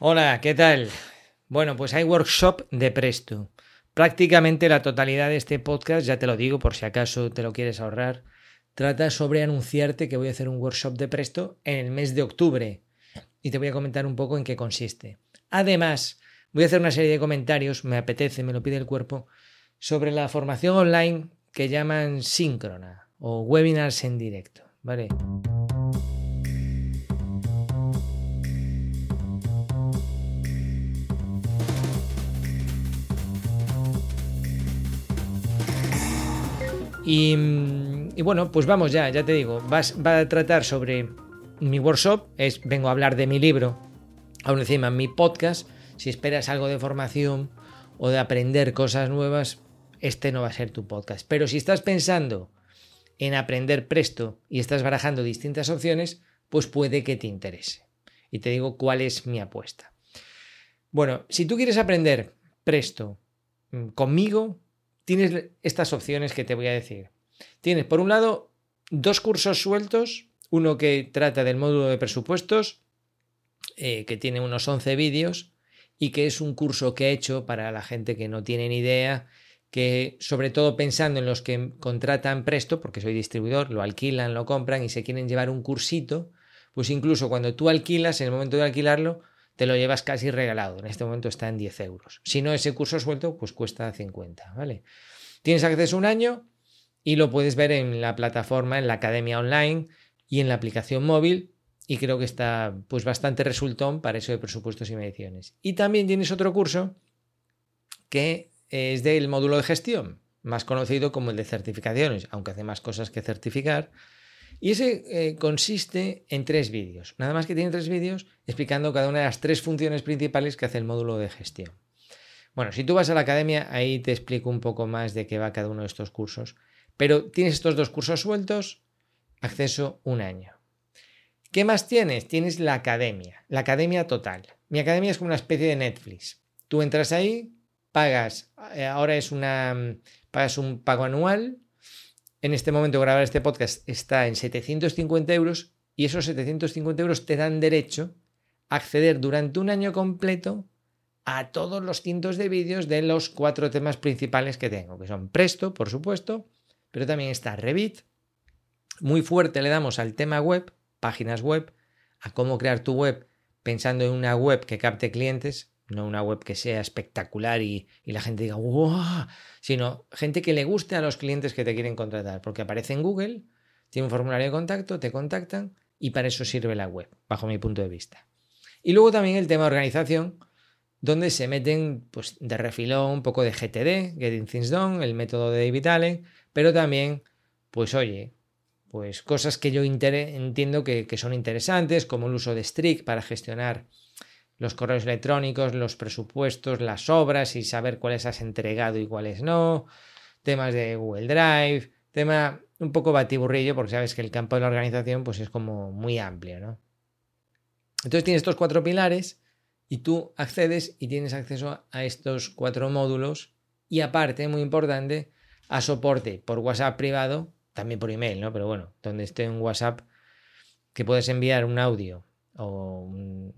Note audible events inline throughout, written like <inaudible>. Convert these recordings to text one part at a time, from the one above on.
Hola, ¿qué tal? Bueno, pues hay workshop de Presto. Prácticamente la totalidad de este podcast, ya te lo digo por si acaso te lo quieres ahorrar, trata sobre anunciarte que voy a hacer un workshop de Presto en el mes de octubre y te voy a comentar un poco en qué consiste. Además, voy a hacer una serie de comentarios, me apetece, me lo pide el cuerpo, sobre la formación online que llaman síncrona o webinars en directo, ¿vale? Y, bueno, pues vamos ya, ya te digo, vas, va a tratar sobre mi workshop, es, vengo a hablar de mi libro, aún encima en mi podcast, si esperas algo de formación o de aprender cosas nuevas, este no va a ser tu podcast. Pero si estás pensando en aprender presto y estás barajando distintas opciones, pues puede que te interese. Y te digo cuál es mi apuesta. Bueno, si tú quieres aprender presto mm, conmigo, tienes estas opciones que te voy a decir. Tienes, por un lado, dos cursos sueltos, uno que trata del módulo de presupuestos, eh, que tiene unos 11 vídeos, y que es un curso que he hecho para la gente que no tiene ni idea, que sobre todo pensando en los que contratan presto, porque soy distribuidor, lo alquilan, lo compran y se quieren llevar un cursito, pues incluso cuando tú alquilas, en el momento de alquilarlo, te lo llevas casi regalado. En este momento está en 10 euros. Si no, ese curso suelto, pues cuesta 50, ¿vale? Tienes acceso un año y lo puedes ver en la plataforma, en la academia online y en la aplicación móvil. Y creo que está pues bastante resultón para eso de presupuestos y mediciones. Y también tienes otro curso que es del módulo de gestión, más conocido como el de certificaciones, aunque hace más cosas que certificar y ese eh, consiste en tres vídeos. Nada más que tiene tres vídeos explicando cada una de las tres funciones principales que hace el módulo de gestión. Bueno, si tú vas a la academia, ahí te explico un poco más de qué va cada uno de estos cursos. Pero tienes estos dos cursos sueltos, acceso un año. ¿Qué más tienes? Tienes la academia, la academia total. Mi academia es como una especie de Netflix. Tú entras ahí, pagas, eh, ahora es una, pagas un pago anual en este momento grabar este podcast está en 750 euros y esos 750 euros te dan derecho a acceder durante un año completo a todos los cientos de vídeos de los cuatro temas principales que tengo, que son Presto, por supuesto, pero también está Revit. Muy fuerte le damos al tema web, páginas web, a cómo crear tu web pensando en una web que capte clientes, no una web que sea espectacular y, la gente diga, ¡wow! Sino gente que le guste a los clientes que te quieren contratar, porque aparece en Google, tiene un formulario de contacto, te contactan y para eso sirve la web, bajo mi punto de vista. Y luego también el tema de organización, donde se meten pues, de refilón un poco de GTD, Getting Things Done, el método de David Allen, pero también, pues oye, pues cosas que yo entiendo que, que son interesantes, como el uso de Strict para gestionar los correos electrónicos, los presupuestos, las obras y saber cuáles has entregado y cuáles no, temas de Google Drive, tema un poco batiburrillo porque sabes que el campo de la organización pues es como muy amplio, ¿no? Entonces tienes estos cuatro pilares y tú accedes y tienes acceso a estos cuatro módulos y aparte, muy importante, a soporte por WhatsApp privado, también por email, ¿no? Pero bueno, donde esté un WhatsApp que puedes enviar un audio o un,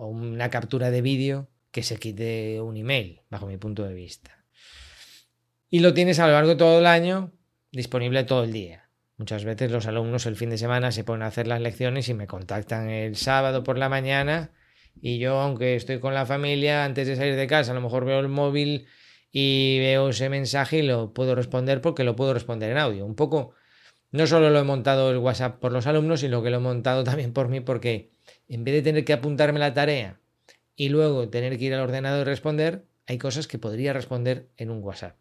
o una captura de vídeo que se quite un email, bajo mi punto de vista. Y lo tienes a lo largo de todo el año disponible todo el día. Muchas veces los alumnos el fin de semana se ponen a hacer las lecciones y me contactan el sábado por la mañana y yo, aunque estoy con la familia, antes de salir de casa, a lo mejor veo el móvil y veo ese mensaje y lo puedo responder porque lo puedo responder en audio. Un poco, no solo lo he montado el WhatsApp por los alumnos, sino que lo he montado también por mí porque en vez de tener que apuntarme la tarea y luego tener que ir al ordenador y responder, hay cosas que podría responder en un WhatsApp.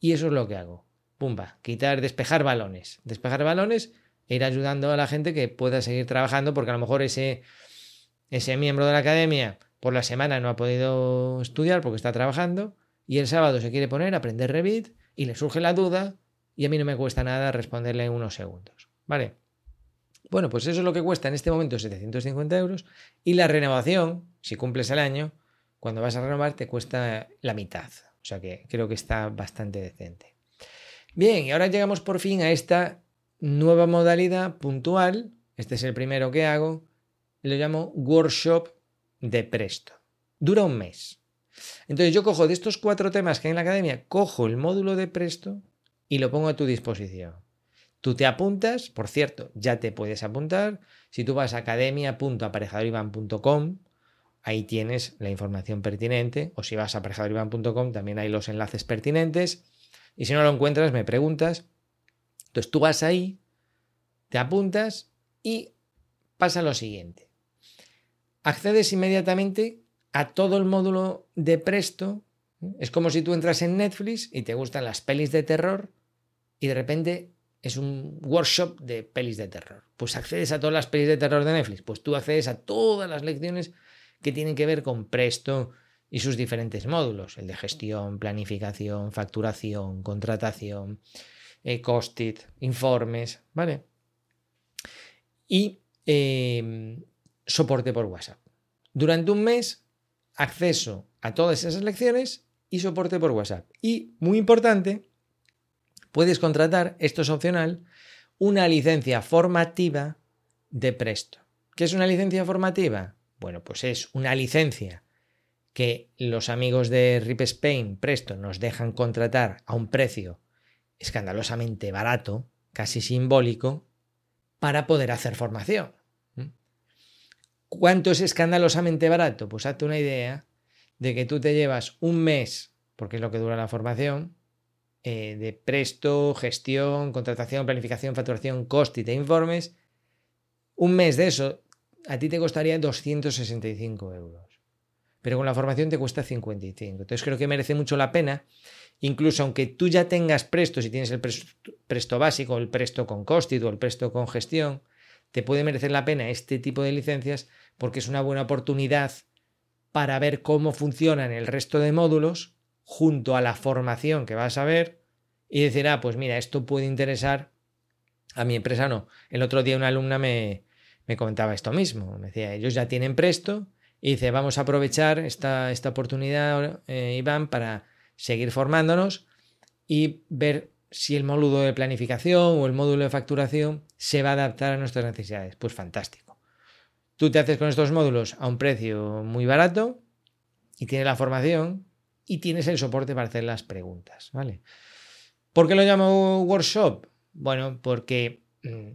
Y eso es lo que hago. Pumba, quitar, despejar balones. Despejar balones e ir ayudando a la gente que pueda seguir trabajando porque a lo mejor ese, ese miembro de la academia por la semana no ha podido estudiar porque está trabajando y el sábado se quiere poner a aprender Revit y le surge la duda y a mí no me cuesta nada responderle en unos segundos. ¿Vale? Bueno, pues eso es lo que cuesta en este momento 750 euros y la renovación, si cumples el año, cuando vas a renovar te cuesta la mitad. O sea que creo que está bastante decente. Bien, y ahora llegamos por fin a esta nueva modalidad puntual. Este es el primero que hago. Lo llamo workshop de Presto. Dura un mes. Entonces yo cojo de estos cuatro temas que hay en la academia, cojo el módulo de Presto y lo pongo a tu disposición. Tú te apuntas, por cierto, ya te puedes apuntar. Si tú vas a academia.aparejadorivan.com, ahí tienes la información pertinente. O si vas a aparejadorivan.com, también hay los enlaces pertinentes. Y si no lo encuentras, me preguntas. Entonces tú vas ahí, te apuntas y pasa lo siguiente. Accedes inmediatamente a todo el módulo de Presto. Es como si tú entras en Netflix y te gustan las pelis de terror y de repente es un workshop de pelis de terror. Pues accedes a todas las pelis de terror de Netflix. Pues tú accedes a todas las lecciones que tienen que ver con Presto y sus diferentes módulos. El de gestión, planificación, facturación, contratación, eh, cost-it, informes, ¿vale? Y em, soporte por WhatsApp. Durante un mes, acceso a todas esas lecciones y soporte por WhatsApp. Y, muy importante, puedes contratar, esto es opcional, una licencia formativa de Presto. ¿Qué es una licencia formativa? Bueno, pues es una licencia que los amigos de Rip Spain Presto nos dejan contratar a un precio escandalosamente barato, casi simbólico, para poder hacer formación. ¿Cuánto es escandalosamente barato? Pues hazte una idea de que tú te llevas un mes, porque es lo que dura la formación, eh, de presto, gestión, contratación, planificación, facturación, coste e informes, un mes de eso a ti te costaría 265 euros. Pero con la formación te cuesta 55. Entonces creo que merece mucho la pena, incluso aunque tú ya tengas presto, si tienes el presto, básico, el presto con coste o el presto con gestión, te puede merecer la pena este tipo de licencias porque es una buena oportunidad para ver cómo funcionan el resto de módulos junto a la formación que vas a ver y decir, ah, pues mira, esto puede interesar a mi empresa no. El otro día una alumna me, comentaba esto mismo, me decía, ellos ya tienen presto y dice, vamos a aprovechar esta, esta oportunidad, eh, Iván, para seguir formándonos y ver si el módulo de planificación o el módulo de facturación se va a adaptar a nuestras necesidades. Pues fantástico. Tú te haces con estos módulos a un precio muy barato y tienes la formación y tienes el soporte para hacer las preguntas, ¿vale? ¿Por qué lo llamo workshop? Bueno, porque mm,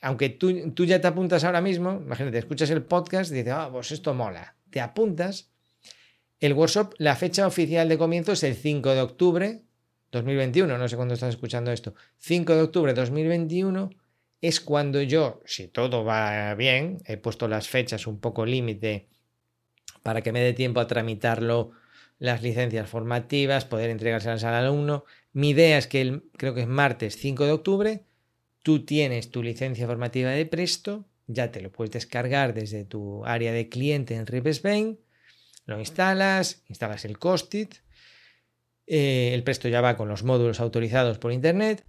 aunque tú, ya te apuntas ahora mismo, imagínate, escuchas el podcast y dices, ah, pues esto mola, te apuntas. El workshop, la fecha oficial de comienzo es el 5 de octubre 2021, no sé cuándo estás escuchando esto, 5 de octubre 2021 es cuando yo, si todo va bien, he puesto las fechas un poco límite para que me dé tiempo a tramitarlo las licencias formativas, poder entregárselas al alumno. Mi idea es que el, creo que es martes 5 de octubre, tú tienes tu licencia formativa de Presto, ya te lo puedes descargar desde tu área de cliente en Rip Spain, lo instalas, instalas el Costit, eh, el Presto ya va con los módulos autorizados por Internet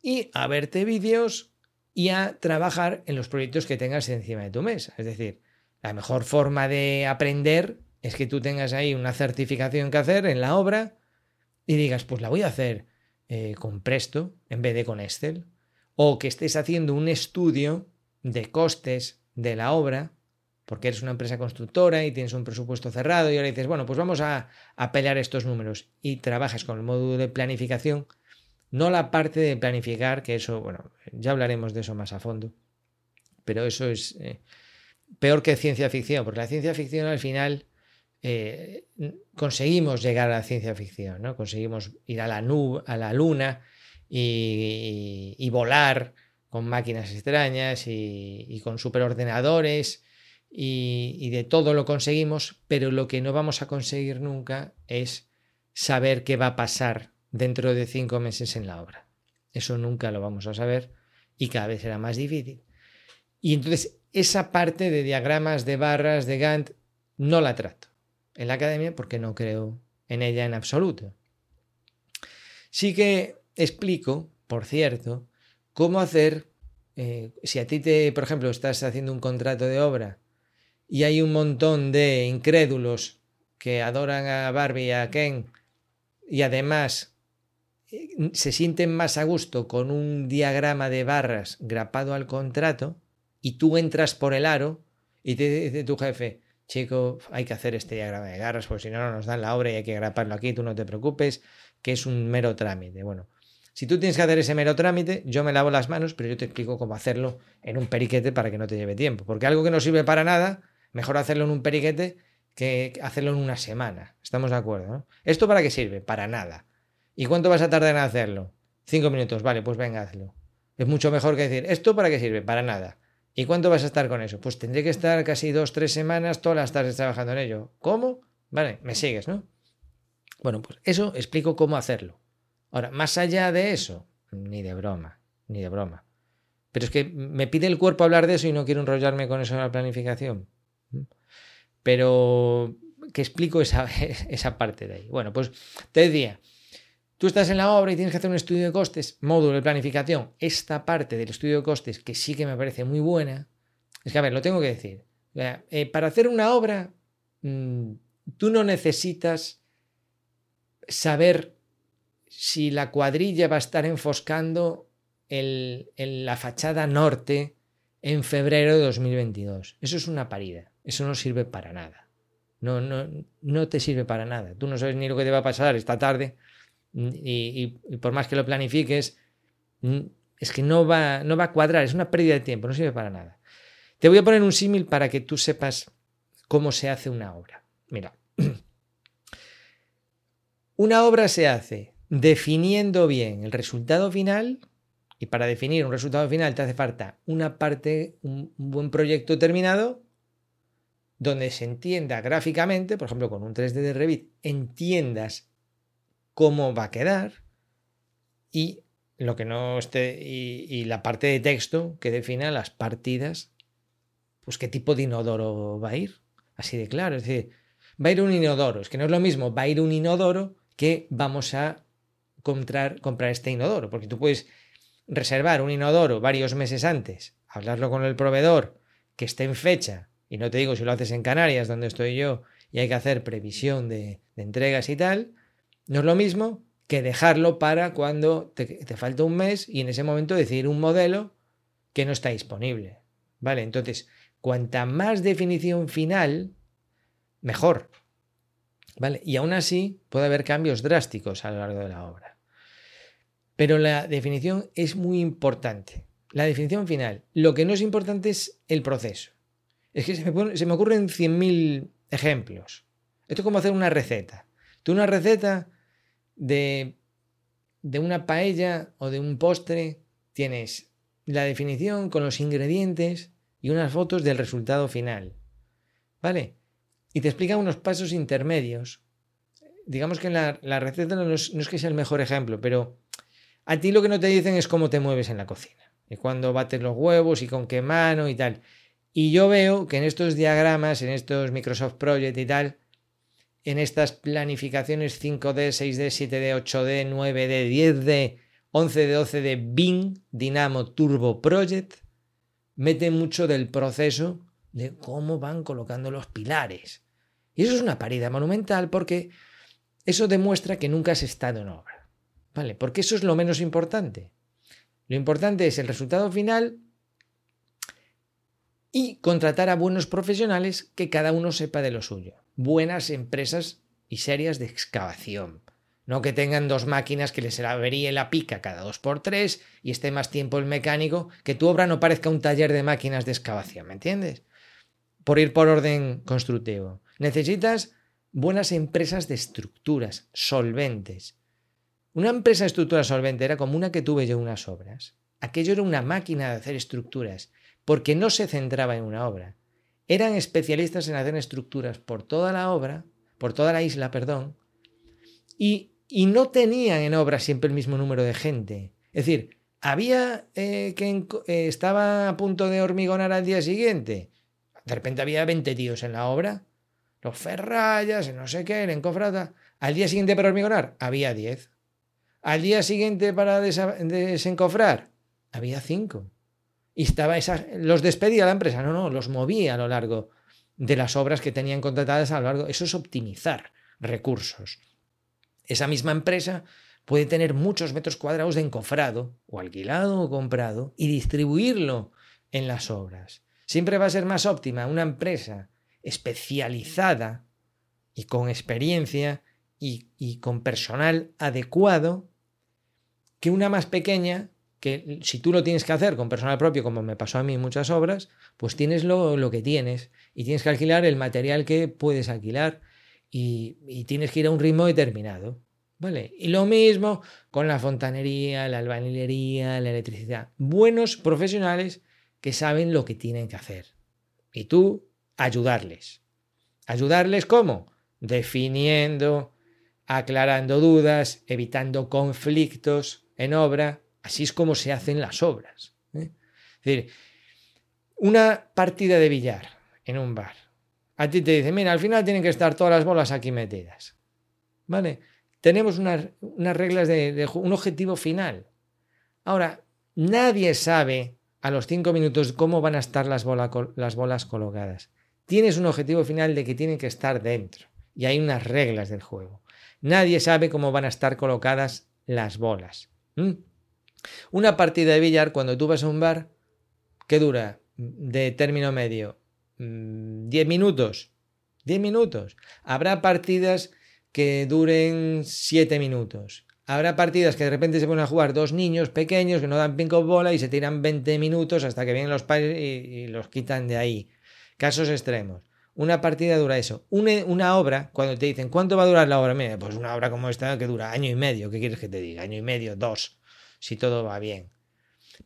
y a verte vídeos y a trabajar en los proyectos que tengas encima de tu mesa. Es decir, la mejor forma de aprender es que tú tengas ahí una certificación que hacer en la obra y digas, pues la voy a hacer eh, con Presto en vez de con Excel. O que estés haciendo un estudio de costes de la obra, porque eres una empresa constructora y tienes un presupuesto cerrado y ahora dices, bueno, pues vamos a, a pelear estos números y trabajas con el módulo de planificación, no la parte de planificar, que eso, bueno, ya hablaremos de eso más a fondo, pero eso es eh, peor que ciencia ficción, porque la ciencia ficción al final eh, conseguimos llegar a la ciencia ficción, ¿no? Conseguimos ir a la, nube, a la luna y, volar con máquinas extrañas y, con superordenadores y, y, de todo lo conseguimos, pero lo que no vamos a conseguir nunca es saber qué va a pasar dentro de cinco meses en la obra. Eso nunca lo vamos a saber y cada vez será más difícil. Y entonces esa parte de diagramas, de barras, de Gantt, no la trato en la academia porque no creo en ella en absoluto. Sí que explico, por cierto, cómo hacer, eh, si a ti te, por ejemplo, estás haciendo un contrato de obra y hay un montón de incrédulos que adoran a Barbie y a Ken y además eh, se sienten más a gusto con un diagrama de barras grapado al contrato y tú entras por el aro y te dice tu jefe, chico, hay que hacer este diagrama de garras, porque si no, no nos dan la obra y hay que graparlo aquí, tú no te preocupes, que es un mero trámite. Bueno, si tú tienes que hacer ese mero trámite, yo me lavo las manos, pero yo te explico cómo hacerlo en un periquete para que no te lleve tiempo. Porque algo que no sirve para nada, mejor hacerlo en un periquete que hacerlo en una semana. ¿Estamos de acuerdo? ¿no? ¿Esto para qué sirve? Para nada. ¿Y cuánto vas a tardar en hacerlo? Cinco minutos, vale, pues venga, hazlo. Es mucho mejor que decir, ¿esto para qué sirve? Para nada. ¿Y cuánto vas a estar con eso? Pues tendré que estar casi dos, tres semanas, todas las tardes trabajando en ello. ¿Cómo? Vale, me sigues, ¿no? Bueno, pues eso explico cómo hacerlo. Ahora, más allá de eso, ni de broma, ni de broma. Pero es que me pide el cuerpo hablar de eso y no quiero enrollarme con eso de la planificación. Pero que explico esa, <laughs> esa parte de ahí. Bueno, pues te decía, Tú estás en la obra y tienes que hacer un estudio de costes, módulo de planificación. Esta parte del estudio de costes, que sí que me parece muy buena, es que, a ver, lo tengo que decir. Eh, para hacer una obra, mm, tú no necesitas saber si la cuadrilla va a estar enfoscando en la fachada norte en febrero de 2022. Eso es una parida. Eso no sirve para nada. No, no, no te sirve para nada. Tú no sabes ni lo que te va a pasar esta tarde y, por más que lo planifiques, es que no va, no va a cuadrar, es una pérdida de tiempo, no sirve para nada. Te voy a poner un símil para que tú sepas cómo se hace una obra. Mira, <clears throat> una obra se hace definiendo bien el resultado final y para definir un resultado final te hace falta una parte, un buen proyecto terminado donde se entienda gráficamente, por ejemplo con un 3D de Revit, entiendas cómo va a quedar y lo que no esté y, la parte de texto que defina las partidas, pues qué tipo de inodoro va a ir, así de claro, es decir, va a ir un inodoro, es que no es lo mismo, va a ir un inodoro que vamos a comprar, comprar este inodoro, porque tú puedes reservar un inodoro varios meses antes, hablarlo con el proveedor, que esté en fecha, y no te digo si lo haces en Canarias, donde estoy yo, y hay que hacer previsión de entregas y tal, no es lo mismo que dejarlo para cuando te, falta un mes y en ese momento decidir un modelo que no está disponible. ¿Vale? Entonces, cuanta más definición final, mejor. ¿Vale? Y aún así puede haber cambios drásticos a lo largo de la obra. Pero la definición es muy importante. La definición final. Lo que no es importante es el proceso. Es que se me, se me ocurren 100.000 ejemplos. Esto es como hacer una receta. Tú una receta de, de una paella o de un postre tienes la definición con los ingredientes y unas fotos del resultado final. ¿Vale? Y te explica unos pasos intermedios. Digamos que la, la receta no es, no es, que sea el mejor ejemplo, pero a ti lo que no te dicen es cómo te mueves en la cocina. Y cuándo bates los huevos y con qué mano y tal. Y yo veo que en estos diagramas, en estos Microsoft Project y tal, en estas planificaciones 5D, 6D, 7D, 8D, 9D, 10D, 11D, 12D, Bing, Dynamo Turbo Project, mete mucho del proceso de cómo van colocando los pilares. Y eso es una parida monumental porque eso demuestra que nunca has estado en obra. ¿Vale? Porque eso es lo menos importante. Lo importante es el resultado final y contratar a buenos profesionales que cada uno sepa de lo suyo buenas empresas y serias de excavación. No que tengan dos máquinas que les averíe la pica cada dos por tres y esté más tiempo el mecánico, que tu obra no parezca un taller de máquinas de excavación, ¿me entiendes? Por ir por orden constructivo. Necesitas buenas empresas de estructuras, solventes. Una empresa de estructuras solvente era como una que tuve yo unas obras. Aquello era una máquina de hacer estructuras, porque no se centraba en una obra, eran especialistas en hacer estructuras por toda la obra, por toda la isla, perdón, y, y no tenían en obra siempre el mismo número de gente. Es decir, había eh, que eh, estaba a punto de hormigonar al día siguiente. De repente había 20 tíos en la obra. Los ferrayas, no sé qué, el encofrada. Al día siguiente para hormigonar, había 10. Al día siguiente para desencofrar, había 5 y estaba esa, los despedía la empresa, no, no, los movía a lo largo de las obras que tenían contratadas a lo largo. Eso es optimizar recursos. Esa misma empresa puede tener muchos metros cuadrados de encofrado, o alquilado o comprado, y distribuirlo en las obras. Siempre va a ser más óptima una empresa especializada y con experiencia y, y con personal adecuado que una más pequeña que si tú lo tienes que hacer con personal propio, como me pasó a mí en muchas obras, pues tienes lo, lo que tienes y tienes que alquilar el material que puedes alquilar y, y, tienes que ir a un ritmo determinado. ¿Vale? Y lo mismo con la fontanería, la albañilería, la electricidad. Buenos profesionales que saben lo que tienen que hacer. Y tú ayudarles. ¿Ayudarles cómo? Definiendo, aclarando dudas, evitando conflictos en obra. Así es como se hacen las obras. ¿eh? Es decir, una partida de billar en un bar. A ti te dice, mira, al final tienen que estar todas las bolas aquí metidas. ¿Vale? Tenemos unas, unas reglas de, un objetivo final. Ahora, nadie sabe a los cinco minutos cómo van a estar las, las bolas colocadas. Tienes un objetivo final de que tienen que estar dentro. Y hay unas reglas del juego. Nadie sabe cómo van a estar colocadas las bolas. Una partida de billar, cuando tú vas a un bar, ¿qué dura? De término medio. ¿10 mm, minutos? 10 minutos. Habrá partidas que duren 7 minutos. Habrá partidas que de repente se ponen a jugar dos niños pequeños que no dan pinco bola y se tiran 20 minutos hasta que vienen los padres y, y los quitan de ahí. Casos extremos. Una partida dura eso. Una, una, obra, cuando te dicen, ¿cuánto va a durar la obra? Mira, pues una obra como esta que dura año y medio. ¿Qué quieres que te diga? Año y medio, dos, si todo va bien.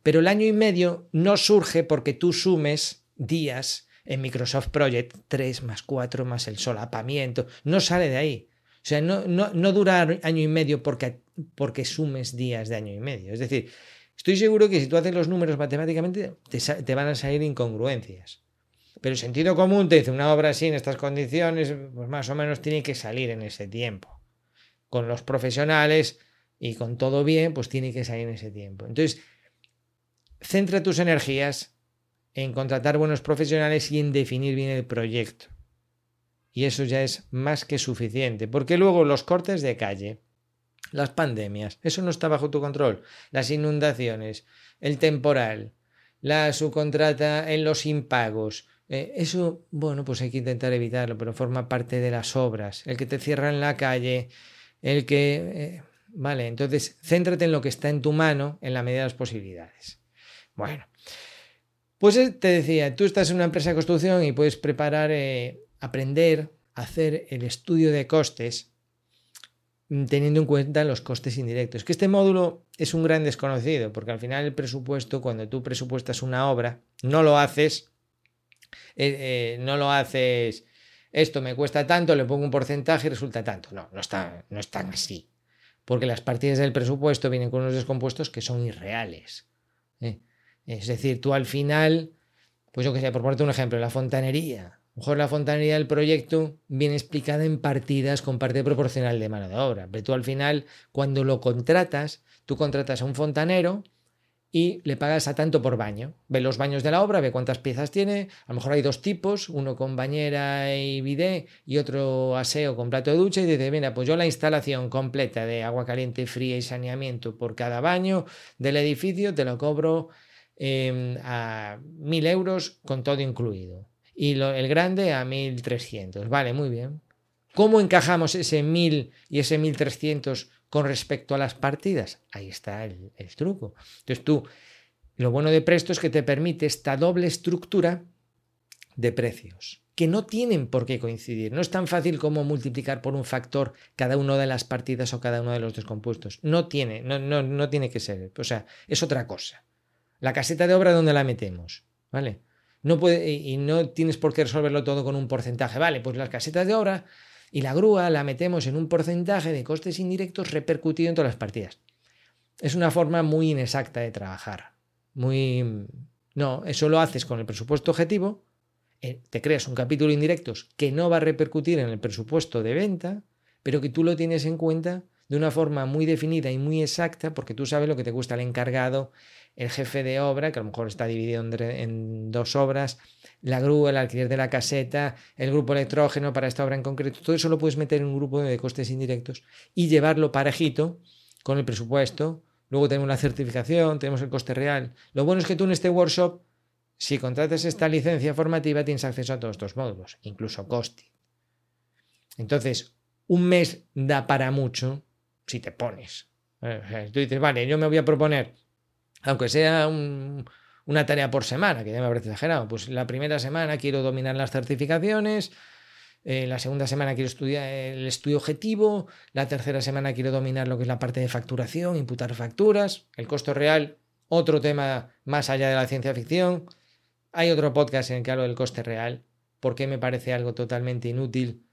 Pero el año y medio no surge porque tú sumes días en Microsoft Project, 3 más 4 más el solapamiento. No sale de ahí. O sea, no, no, no dura año y medio porque, porque sumes días de año y medio. Es decir, estoy seguro que si tú haces los números matemáticamente, te, te van a salir incongruencias. Pero el sentido común te dice una obra así en estas condiciones, pues más o menos tiene que salir en ese tiempo. Con los profesionales y con todo bien, pues tiene que salir en ese tiempo. Entonces, centra tus energías en contratar buenos profesionales y en definir bien el proyecto. Y eso ya es más que suficiente, porque luego los cortes de calle, las pandemias, eso no está bajo tu control, las inundaciones, el temporal, la subcontrata en los impagos, eh, eso, bueno, pues hay que intentar evitarlo, pero forma parte de las obras. El que te cierra en la calle, el que... Eh, vale, entonces céntrate en lo que está en tu mano en la medida de las posibilidades. Bueno, pues eh, te decía, tú estás en una empresa de construcción y puedes preparar, eh, aprender hacer el estudio de costes mm, teniendo en cuenta los costes indirectos. Que este módulo es un gran desconocido, porque al final el presupuesto, cuando tú presupuestas una obra, no lo haces eh, eh, no lo haces, esto me cuesta tanto, le pongo un porcentaje y resulta tanto. No, no está, no es tan así. Porque las partidas del presupuesto vienen con unos descompuestos que son irreales. ¿eh? Es decir, tú al final, pues yo que sé, por ponerte un ejemplo, la fontanería. A lo mejor la fontanería del proyecto viene explicada en partidas con parte proporcional de mano de obra. Pero tú al final, cuando lo contratas, tú contratas a un fontanero y le pagas a tanto por baño. Ve los baños de la obra, ve cuántas piezas tiene. A lo mejor hay dos tipos, uno con bañera y bidé y otro aseo con plato de ducha. Y dice, mira, pues yo la instalación completa de agua caliente, fría y saneamiento por cada baño del edificio te lo cobro eh, a mil euros con todo incluido. Y lo, el grande a 1300. Vale, muy bien. ¿Cómo encajamos ese 1000 y ese 1300 con respecto a las partidas. Ahí está el, truco. Entonces tú, lo bueno de Presto es que te permite esta doble estructura de precios, que no tienen por qué coincidir. No es tan fácil como multiplicar por un factor cada una de las partidas o cada uno de los descompuestos. No tiene, no, no, no tiene que ser. O sea, es otra cosa. La caseta de obra, ¿dónde la metemos? ¿Vale? No puede, y no tienes por qué resolverlo todo con un porcentaje. Vale, pues las casetas de obra y la grúa la metemos en un porcentaje de costes indirectos repercutido en todas las partidas. Es una forma muy inexacta de trabajar. Muy. No, eso lo haces con el presupuesto objetivo, eh, te creas un capítulo indirectos que no va a repercutir en el presupuesto de venta, pero que tú lo tienes en cuenta de una forma muy definida y muy exacta, porque tú sabes lo que te cuesta el encargado, el jefe de obra, que a lo mejor está dividido en dos obras, la grúa, el alquiler de la caseta, el grupo electrógeno para esta obra en concreto, todo eso lo puedes meter en un grupo de costes indirectos y llevarlo parejito con el presupuesto. Luego tenemos la certificación, tenemos el coste real. Lo bueno es que tú en este workshop si contratas esta licencia formativa tienes acceso a todos estos módulos, incluso Costi. Entonces, un mes da para mucho si te pones. Tú dices, vale, yo me voy a proponer, aunque sea una tarea por semana, que ya me parece exagerado, pues la primera semana quiero dominar las certificaciones, eh, la segunda semana quiero estudiar el estudio objetivo, la tercera semana quiero dominar lo que es la parte de facturación, imputar facturas, el costo real, otro tema más allá de la ciencia ficción. Hay otro podcast en el que hablo del coste real, porque me parece algo totalmente inútil.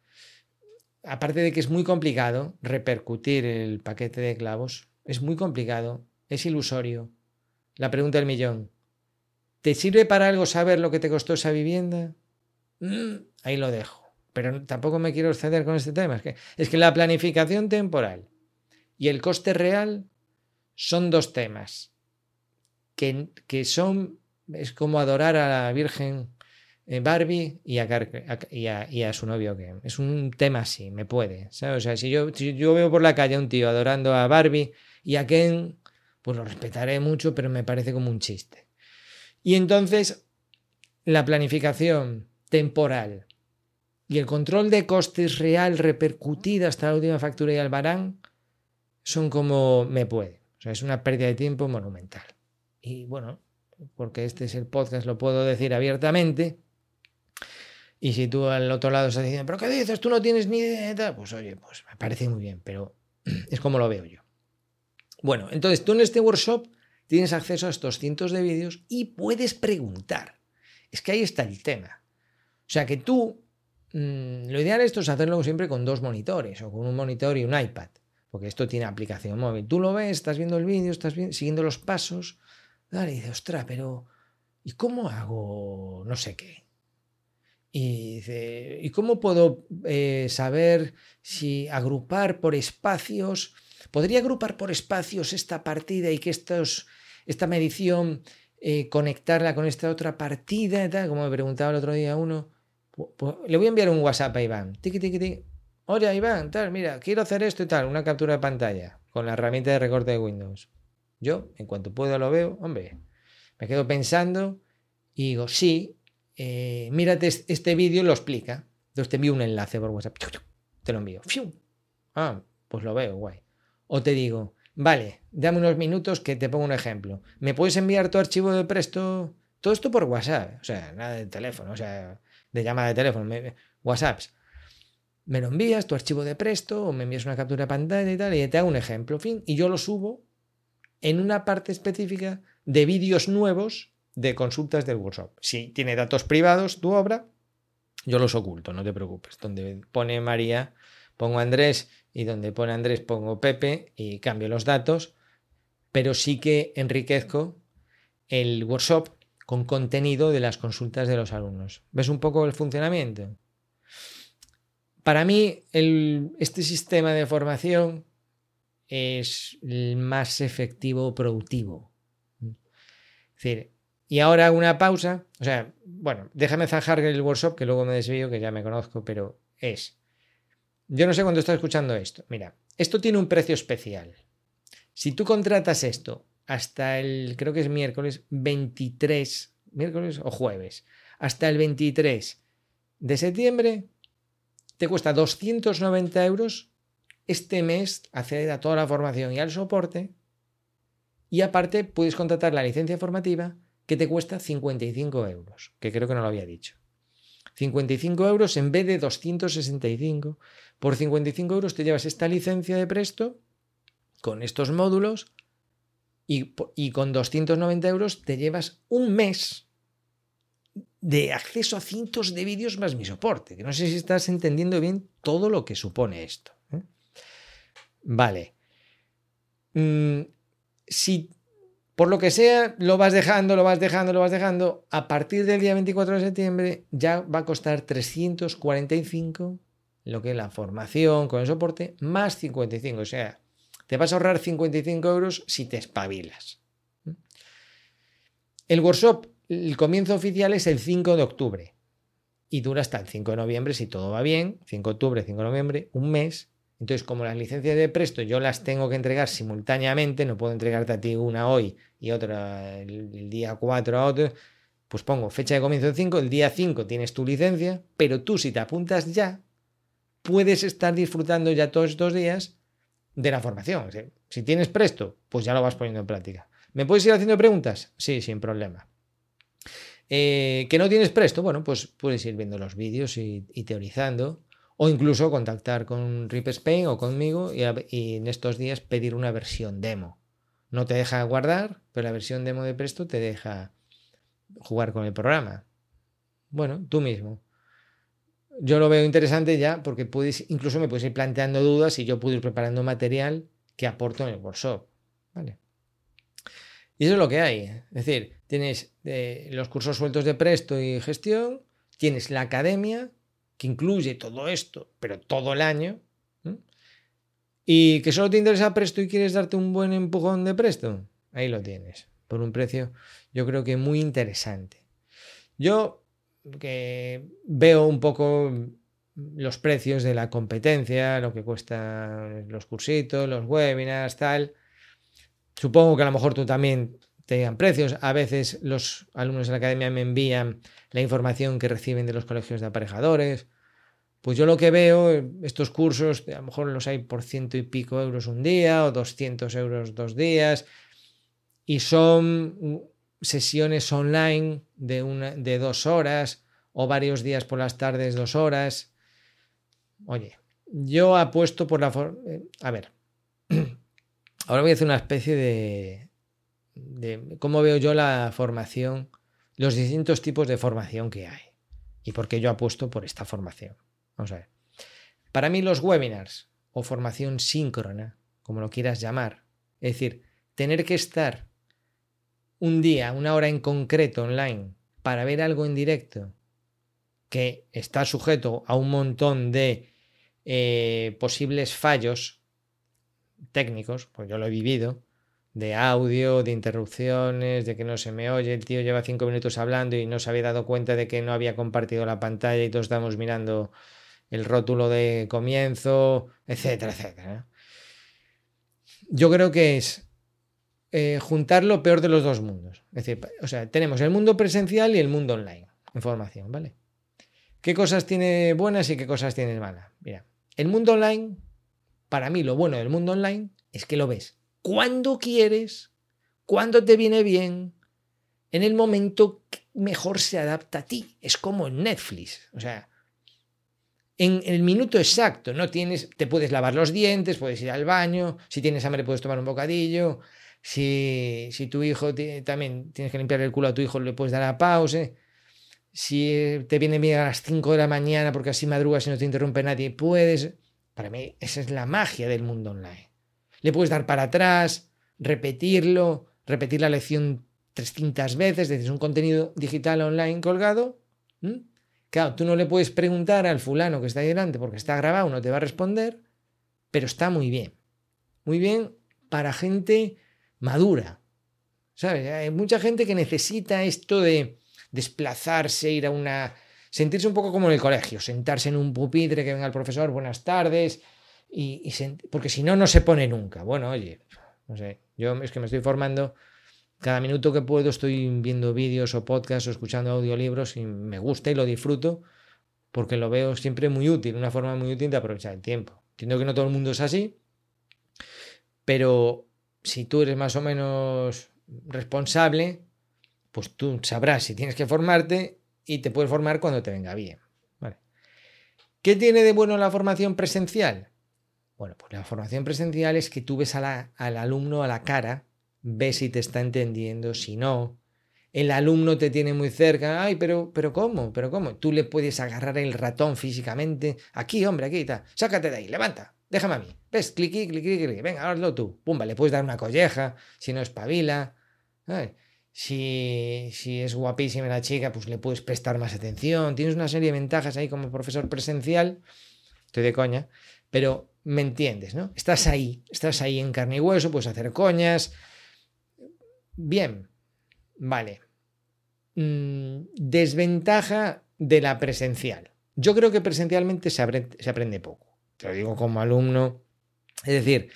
Aparte de que es muy complicado repercutir el paquete de clavos, es muy complicado, es ilusorio. La pregunta del millón, ¿te sirve para algo saber lo que te costó esa vivienda? Mm, ahí lo dejo pero tampoco me quiero exceder con este tema. Es que, es que la planificación temporal y el coste real son dos temas que, que son, es como adorar a la Virgen Barbie y a, su novio Ken. Es un tema así, me puede. O sea, si yo, yo veo por la calle a un tío adorando a Barbie y a Ken, pues lo respetaré mucho, pero me parece como un chiste. Y entonces, la planificación temporal y el control de costes real repercutida hasta la última factura y albarán son como me puede. O sea, es una pérdida de tiempo monumental. Y bueno, porque este es el podcast, lo puedo decir abiertamente. Y si tú al otro lado estás diciendo, ¿pero qué dices? Tú no tienes ni idea. Pues oye, pues me parece muy bien, pero <clears throat> es como lo veo yo. Bueno, entonces tú en este workshop tienes acceso a estos cientos de vídeos y puedes preguntar. Es que ahí está el tema. O sea que tú Mm, lo ideal esto es hacerlo siempre con dos monitores o con un monitor y un iPad, porque esto tiene aplicación móvil. Tú lo ves, estás viendo el vídeo, estás siguiendo los pasos, dale, y dices, ostras, pero ¿y cómo hago no sé qué? Y dice, ¿y cómo puedo eh, saber si agrupar por espacios? ¿Podría agrupar por espacios esta partida y que estos, esta medición eh, conectarla con esta otra partida? Tal? Como me preguntaba el otro día uno. Le voy a enviar un WhatsApp a Iván. Tiki, tiki, tiki. Oye, Iván, tal, mira, quiero hacer esto y tal, una captura de pantalla con la herramienta de recorte de Windows. Yo, en cuanto puedo, lo veo, hombre, me quedo pensando y digo, sí, eh, mírate este vídeo lo explica. Entonces te envío un enlace por WhatsApp. Te lo envío. Ah, pues lo veo, guay. O te digo, vale, dame unos minutos que te pongo un ejemplo. ¿Me puedes enviar tu archivo de presto? Todo esto por WhatsApp, o sea, nada de teléfono, o sea, de llamada de teléfono, WhatsApps. Me lo envías, tu archivo de presto, o me envías una captura de pantalla y tal, y te hago un ejemplo, fin, y yo lo subo en una parte específica de vídeos nuevos de consultas del workshop. Si tiene datos privados tu obra, yo los oculto, no te preocupes. Donde pone María, pongo Andrés, y donde pone Andrés pongo Pepe y cambio los datos, pero sí que enriquezco el workshop con contenido de las consultas de los alumnos. ¿Ves un poco el funcionamiento? Para mí, este sistema de formación es el más efectivo productivo. Es decir, y ahora una pausa. O sea, bueno, déjame zanjar el workshop, que luego me desvío, que ya me conozco, pero es. Yo no sé cuándo estás escuchando esto. Mira, esto tiene un precio especial. Si tú contratas esto hasta el, creo que es miércoles 23, miércoles o jueves, hasta el 23 de septiembre, te cuesta 290 euros este mes acceder a toda la formación y al soporte. Y aparte puedes contratar la licencia formativa que te cuesta 55 euros, que creo que no lo había dicho. 55 euros en vez de 265. Por 55 euros te llevas esta licencia de presto con estos módulos y, con 290 euros te llevas un mes de acceso a cientos de vídeos más mi soporte. Que no sé si estás entendiendo bien todo lo que supone esto. ¿eh? Vale. Mm, si por lo que sea lo vas dejando, lo vas dejando, lo vas dejando, a partir del día 24 de septiembre ya va a costar 345 lo que es la formación con el soporte más 55. O sea, te vas a ahorrar 55 euros si te espabilas. El workshop, el comienzo oficial es el 5 de octubre y dura hasta el 5 de noviembre si todo va bien. 5 de octubre, 5 de noviembre, un mes. Entonces, como las licencias de presto yo las tengo que entregar simultáneamente, no puedo entregarte a ti una hoy y otra el, día 4 a otro, Pues pongo fecha de comienzo de 5, el día 5 tienes tu licencia, pero tú si te apuntas ya, puedes estar disfrutando ya todos estos días de la formación. Si tienes presto, pues ya lo vas poniendo en práctica. ¿Me puedes ir haciendo preguntas? Sí, sin problema. Eh, ¿Que no tienes presto? Bueno, pues puedes ir viendo los vídeos y, teorizando. O incluso contactar con Rip Spain o conmigo y, en estos días pedir una versión demo. No te deja guardar, pero la versión demo de Presto te deja jugar con el programa. Bueno, tú mismo. Yo lo veo interesante ya porque puedes, incluso me puedes ir planteando dudas y yo puedo ir preparando material que aporto en el workshop. ¿Vale? Y eso es lo que hay. Es decir, tienes eh, los cursos sueltos de presto y gestión, tienes la academia, que incluye todo esto, pero todo el año, y que solo te interesa presto y quieres darte un buen empujón de presto, ahí lo tienes, por un precio yo creo que muy interesante. Yo que veo un poco los precios de la competencia, lo que cuestan los cursitos, los webinars, tal. Supongo que a lo mejor tú también te digan precios. A veces los alumnos de la academia me envían la información que reciben de los colegios de aparejadores. Pues yo lo que veo, estos cursos, a lo mejor los hay por ciento y pico euros un día o 200 euros dos días. Y son sesiones online de, una, de dos horas o varios días por las tardes dos horas. Oye, yo apuesto por la... Eh, a ver, <clears throat> ahora voy a hacer una especie de, de cómo veo yo la formación, los distintos tipos de formación que hay y por qué yo apuesto por esta formación. Vamos a ver. Para mí los webinars o formación síncrona, como lo quieras llamar, es decir, tener que estar un día, una hora en concreto online para ver algo en directo que está sujeto a un montón de eh, posibles fallos técnicos, pues yo lo he vivido, de audio, de interrupciones, de que no se me oye, el tío lleva cinco minutos hablando y no se había dado cuenta de que no había compartido la pantalla y todos estamos mirando el rótulo de comienzo, etcétera, etcétera. Yo creo que es eh, juntar lo peor de los dos mundos. Es decir, o sea, tenemos el mundo presencial y el mundo online en formación, ¿vale? ¿Qué cosas tiene buenas y qué cosas tiene malas? Mira, el mundo online, para mí lo bueno del mundo online es que lo ves cuando quieres, cuando te viene bien, en el momento que mejor se adapta a ti. Es como en Netflix. O sea, en el minuto exacto, no tienes, te puedes lavar los dientes, puedes ir al baño, si tienes hambre puedes tomar un bocadillo, si, si tu hijo también tienes que limpiar el culo a tu hijo, le puedes dar a pausa. Si te viene bien a las 5 de la mañana porque así madrugas y no te interrumpe nadie, puedes. Para mí, esa es la magia del mundo online. Le puedes dar para atrás, repetirlo, repetir la lección 300 veces, desde un contenido digital online colgado. Claro, tú no le puedes preguntar al fulano que está ahí delante porque está grabado, no te va a responder, pero está muy bien. Muy bien para gente madura. ¿Sabes? Hay mucha gente que necesita esto de desplazarse, ir a una... sentirse un poco como en el colegio, sentarse en un pupitre, que venga el profesor, buenas tardes, y, porque si no, no se pone nunca. Bueno, oye, no sé, yo es que me estoy formando, cada minuto que puedo estoy viendo vídeos o podcasts o escuchando audiolibros y me gusta y lo disfruto porque lo veo siempre muy útil, una forma muy útil de aprovechar el tiempo. Entiendo que no todo el mundo es así, pero si tú eres más o menos responsable, pues tú sabrás si tienes que formarte y te puedes formar cuando te venga bien. ¿Qué tiene de bueno la formación presencial? Bueno, pues la formación presencial es que tú ves al alumno a la cara, ves si te está entendiendo, si no. El alumno te tiene muy cerca, ay, pero, pero ¿cómo? ¿Pero cómo? Tú le puedes agarrar el ratón físicamente. Aquí, hombre, aquí está. Sácate de ahí, levanta déjame a mí. ¿Ves? Cliqui, cliqui, cliqui. Venga, hazlo tú. Pumba, le puedes dar una colleja, si no espabila. Si, si es guapísima la chica, pues le puedes prestar más atención. Tienes una serie de ventajas ahí como profesor presencial. Estoy de coña, pero me entiendes, ¿no? Estás ahí, estás ahí en carne y hueso, puedes hacer coñas. Bien, vale. Mm, desventaja de la presencial. Yo creo que presencialmente se aprende poco te lo digo como alumno. Es decir,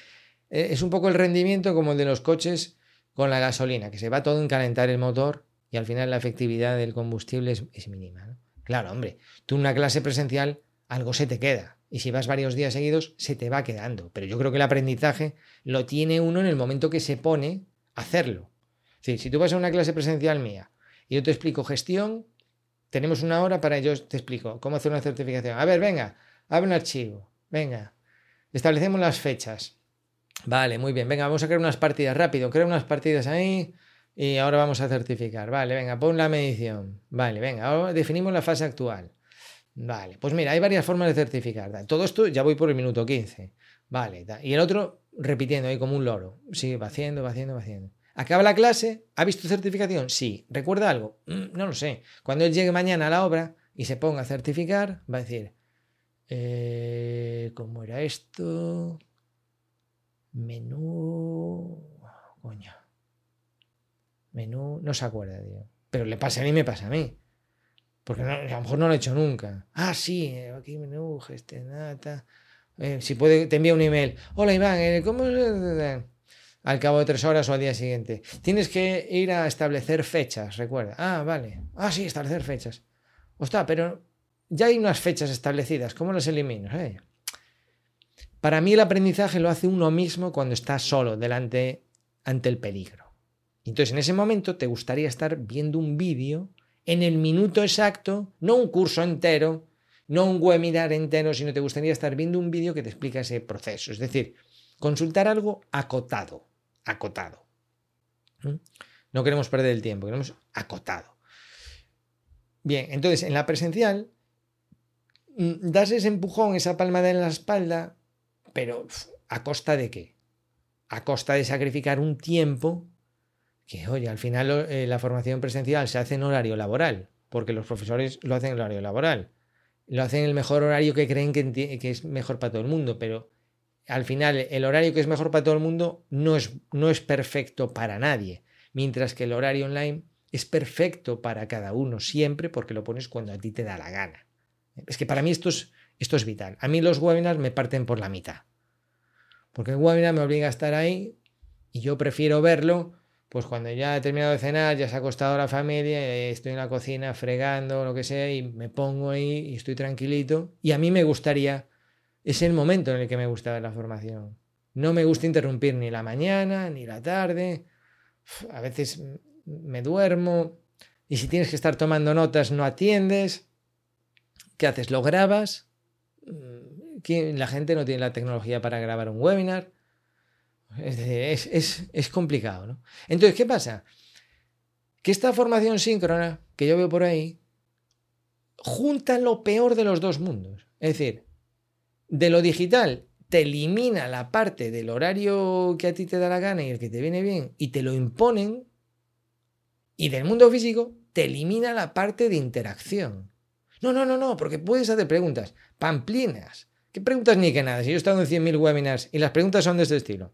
e, es un poco el rendimiento como el de los coches con la gasolina, que se va todo en calentar el motor y al final la efectividad del combustible es, mínima. Claro, hombre, tú en una clase presencial algo se te queda. Y si vas varios días seguidos, se te va quedando. Pero yo creo que el aprendizaje lo tiene uno en el momento que se pone a hacerlo. Es si tú vas a una clase presencial mía y yo te explico gestión, tenemos una hora para ello, te explico cómo hacer una certificación. A ver, venga, abre un archivo. Venga, establecemos las fechas. Vale, muy bien. Venga, vamos a crear unas partidas rápido. Crea unas partidas ahí y ahora vamos a certificar. Vale, venga, pon la medición. Vale, venga, ahora definimos la fase actual. Vale, pues mira, hay varias formas de certificar. Todo esto ya voy por el minuto 15. Vale, y el otro repitiendo ahí como un loro. Sí, va haciendo, va haciendo, va haciendo. Acaba la clase, ¿ha visto certificación? Sí. ¿Recuerda algo? Mm, no lo sé. Cuando él llegue mañana a la obra y se ponga a certificar, va a decir, eh, ¿cómo era esto? Menú... Coño. Menú... No se acuerda, tío. Pero le pasa a mí, me pasa a mí. Porque a lo mejor no lo he hecho nunca. Ah, sí, eh, aquí menú, este, nada. Eh, si puede, te envía un email. Hola Iván, eh, ¿cómo al cabo de tres horas o al día siguiente. Tienes que ir a establecer fechas, recuerda. Ah, vale. Ah, sí, establecer fechas. Ostras, pero ya hay unas fechas establecidas. ¿Cómo las elimino? Para mí el aprendizaje lo hace uno mismo cuando está solo delante ante el peligro. Entonces en ese momento te gustaría estar viendo un vídeo en el minuto exacto, no un curso entero, no un webinar entero, sino te gustaría estar viendo un vídeo que te explica ese proceso. Es decir, consultar algo acotado, acotado. ¿Mm? No queremos perder el tiempo, queremos acotado. Bien, entonces en la presencial mm, das ese empujón, esa palmada en la espalda, pero ¿a costa de qué? A costa de sacrificar un tiempo que, oye, al final eh, la formación presencial se hace en horario laboral, porque los profesores lo hacen en horario laboral. Lo hacen en el mejor horario que creen que, es mejor para todo el mundo, pero al final el horario que es mejor para todo el mundo no es, no es perfecto para nadie, mientras que el horario online es perfecto para cada uno siempre porque lo pones cuando a ti te da la gana. Es que para mí esto es, esto es vital. A mí los webinars me parten por la mitad. Porque el webinar me obliga a estar ahí y yo prefiero verlo pues cuando ya he terminado de cenar, ya se ha acostado la familia, estoy en la cocina fregando, lo que sea, y me pongo ahí y estoy tranquilito. Y a mí me gustaría, es el momento en el que me gusta la formación. No me gusta interrumpir ni la mañana, ni la tarde. A veces me duermo. Y si tienes que estar tomando notas, no atiendes. ¿Qué haces? ¿Lo grabas? Mm, la gente no tiene la tecnología para grabar un webinar. Es, es, complicado, ¿no? Entonces, ¿qué pasa? Que esta formación síncrona que yo veo por ahí junta lo peor de los dos mundos. Es decir, de lo digital te elimina la parte del horario que a ti te da la gana y el que te viene bien y te lo imponen. Y del mundo físico te elimina la parte de interacción. No, no, no, no, porque puedes hacer preguntas, pamplinas. ¿Qué preguntas ni que nada? Si yo he estado en 100.000 webinars y las preguntas son de este estilo.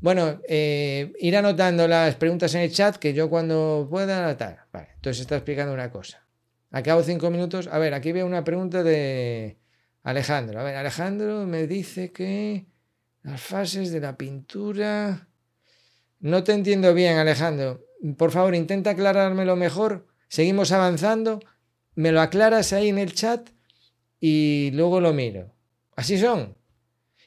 Bueno, eh, ir anotando las preguntas en el chat que yo cuando pueda anotar. Vale, entonces está explicando una cosa. Acabo cinco minutos. A ver, aquí veo una pregunta de Alejandro. A ver, Alejandro me dice que las fases de la pintura. No te entiendo bien, Alejandro. Por favor, intenta aclarármelo mejor. Seguimos avanzando. Me lo aclaras ahí en el chat y luego lo miro. Así son.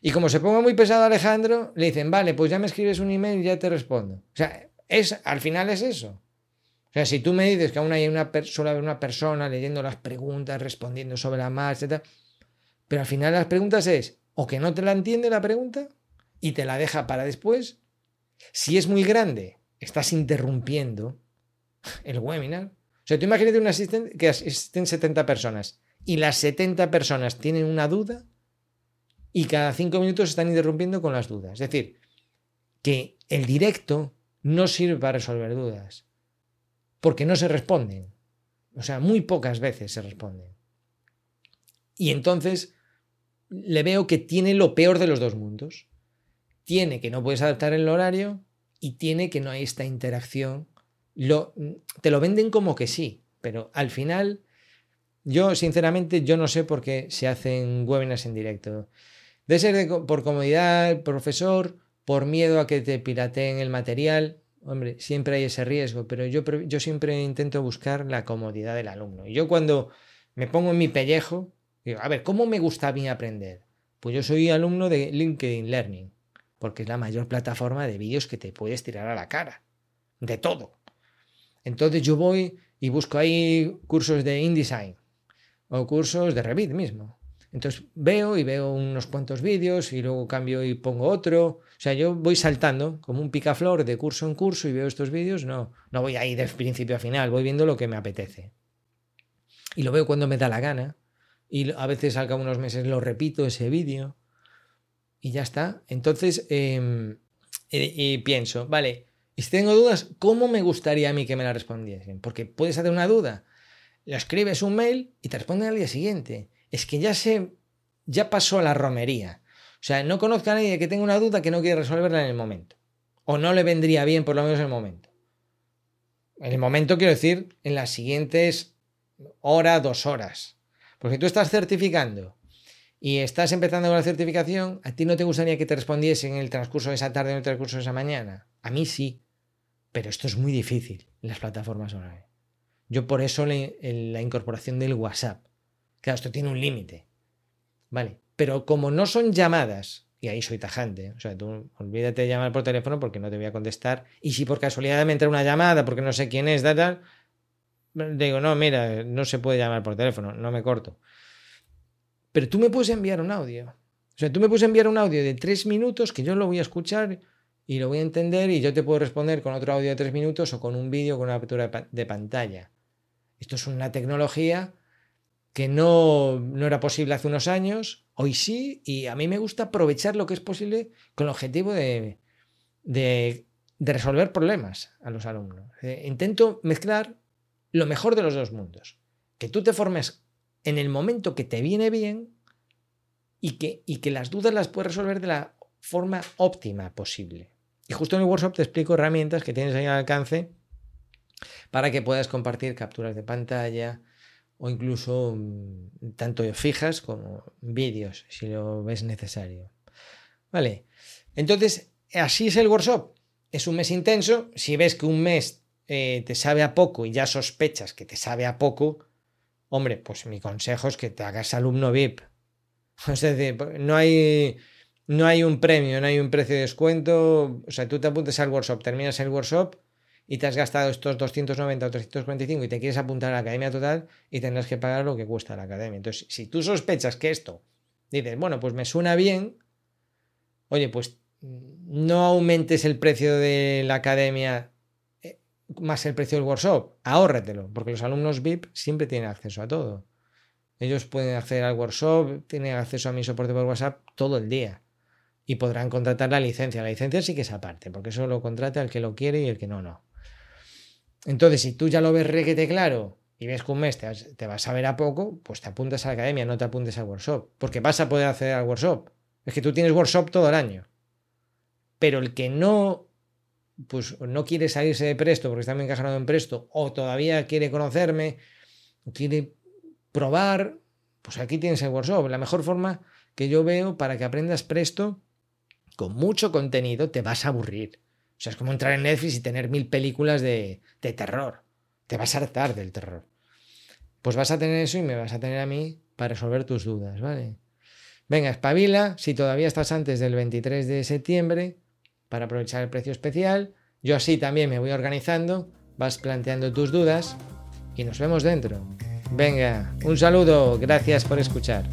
Y como se ponga muy pesado Alejandro, le dicen, vale, pues ya me escribes un email y ya te respondo. O sea, es, al final es eso. O sea, si tú me dices que aún hay una, solo una persona leyendo las preguntas, respondiendo sobre la marcha, etc. Pero al final las preguntas es, o que no te la entiende la pregunta y te la deja para después. Si es muy grande, estás interrumpiendo el webinar. O sea, tú imagínate un asistente que asisten 70 personas y las 70 personas tienen una duda y cada cinco minutos están interrumpiendo con las dudas. Es decir, que el directo no sirve para resolver dudas, porque no se responden. O sea, muy pocas veces se responden. Y entonces le veo que tiene lo peor de los dos mundos. Tiene que no puedes adaptar el horario y tiene que no hay esta interacción. Lo, te lo venden como que sí, pero al final yo sinceramente yo no sé por qué se hacen webinars en directo. De ser por comodidad, profesor, por miedo a que te pirateen el material. hombre, siempre hay ese riesgo, pero yo, yo siempre intento buscar la comodidad del alumno. Y yo cuando me pongo en mi pellejo, digo, a ver, ¿cómo me gusta a mí aprender? Pues yo soy alumno de LinkedIn Learning, porque es la mayor plataforma de vídeos que te puedes tirar a la cara. De todo. Entonces yo voy y busco ahí cursos de InDesign o cursos de Revit mismo. Entonces veo y veo unos cuantos vídeos y luego cambio y pongo otro. O sea, yo voy saltando como un picaflor de curso en curso y veo estos vídeos. No, no voy ahí de principio a final, voy viendo lo que me apetece. Y lo veo cuando me da la gana. Y a veces al cabo de unos meses lo repito ese vídeo. Y ya está. Entonces, em, y, pienso, vale, y si tengo dudas, ¿cómo me gustaría a mí que me la respondiesen? Porque puedes hacer una duda, le escribes un mail y te responden al día siguiente es que ya se ya pasó la romería. O sea, no conozco a nadie que tenga una duda que no quiere resolverla en el momento. O no le vendría bien, por lo menos en el momento. En el momento quiero decir, en las siguientes hora, dos horas. Porque tú estás certificando y estás empezando con la certificación, a ti no te gustaría que te respondiese en el transcurso de esa tarde o en el transcurso de esa mañana. A mí sí. Pero esto es muy difícil en las plataformas online. Yo por eso la incorporación del WhatsApp. Claro, esto tiene un límite. Vale. Pero como no son llamadas, y ahí soy tajante, o sea, tú olvídate de llamar por teléfono porque no te voy a contestar. Y si por casualidad me entra una llamada porque no sé quién es, tal, tal, digo, no, mira, no se puede llamar por teléfono, no me corto. Pero tú me puedes enviar un audio. O sea, tú me puedes enviar un audio de tres minutos que yo lo voy a escuchar y lo voy a entender y yo te puedo responder con otro audio de tres minutos o con un vídeo con una apertura de pantalla. Esto es una tecnología que no, no era posible hace unos años, hoy sí, y a mí me gusta aprovechar lo que es posible con el objetivo de, de, resolver problemas a los alumnos. Eh, intento mezclar lo mejor de los dos mundos, que tú te formes en el momento que te viene bien y que, y que las dudas las puedes resolver de la forma óptima posible. Y justo en el workshop te explico herramientas que tienes ahí al alcance para que puedas compartir capturas de pantalla, o incluso mm, tanto fijas como vídeos, si lo ves necesario. Vale, entonces así es el workshop. Es un mes intenso. Si ves que un mes eh, te sabe a poco y ya sospechas que te sabe a poco, hombre, pues mi consejo es que te hagas alumno VIP. <laughs> Es decir, no hay, no hay un premio, no hay un precio de descuento. O sea, tú te apuntes al workshop, terminas el workshop y te has gastado estos 290 o 345 y te quieres apuntar a la academia total y tendrás que pagar lo que cuesta la academia. Entonces, si tú sospechas que esto, dices, bueno, pues me suena bien, oye, pues no aumentes el precio de la academia eh, más el precio del workshop, ahórratelo, porque los alumnos VIP siempre tienen acceso a todo. Ellos pueden acceder al workshop, tienen acceso a mi soporte por WhatsApp todo el día y podrán contratar la licencia. La licencia sí que es aparte, porque eso lo contrata el que lo quiere y el que no, no. Entonces, si tú ya lo ves requete claro y ves que un mes te vas, a ver a poco, pues te apuntas a la academia, no te apuntes al workshop, porque vas a poder acceder al workshop. Es que tú tienes workshop todo el año. Pero el que no, pues no quiere salirse de presto porque está muy encajado en presto, o todavía quiere conocerme, quiere probar, pues aquí tienes el workshop. La mejor forma que yo veo para que aprendas presto, con mucho contenido, te vas a aburrir. O sea, es como entrar en Netflix y tener mil películas de, terror. Te vas a hartar del terror. Pues vas a tener eso y me vas a tener a mí para resolver tus dudas, ¿vale? Venga, espabila, si todavía estás antes del 23 de septiembre, para aprovechar el precio especial. Yo así también me voy organizando, vas planteando tus dudas y nos vemos dentro. Venga, un saludo, gracias por escuchar.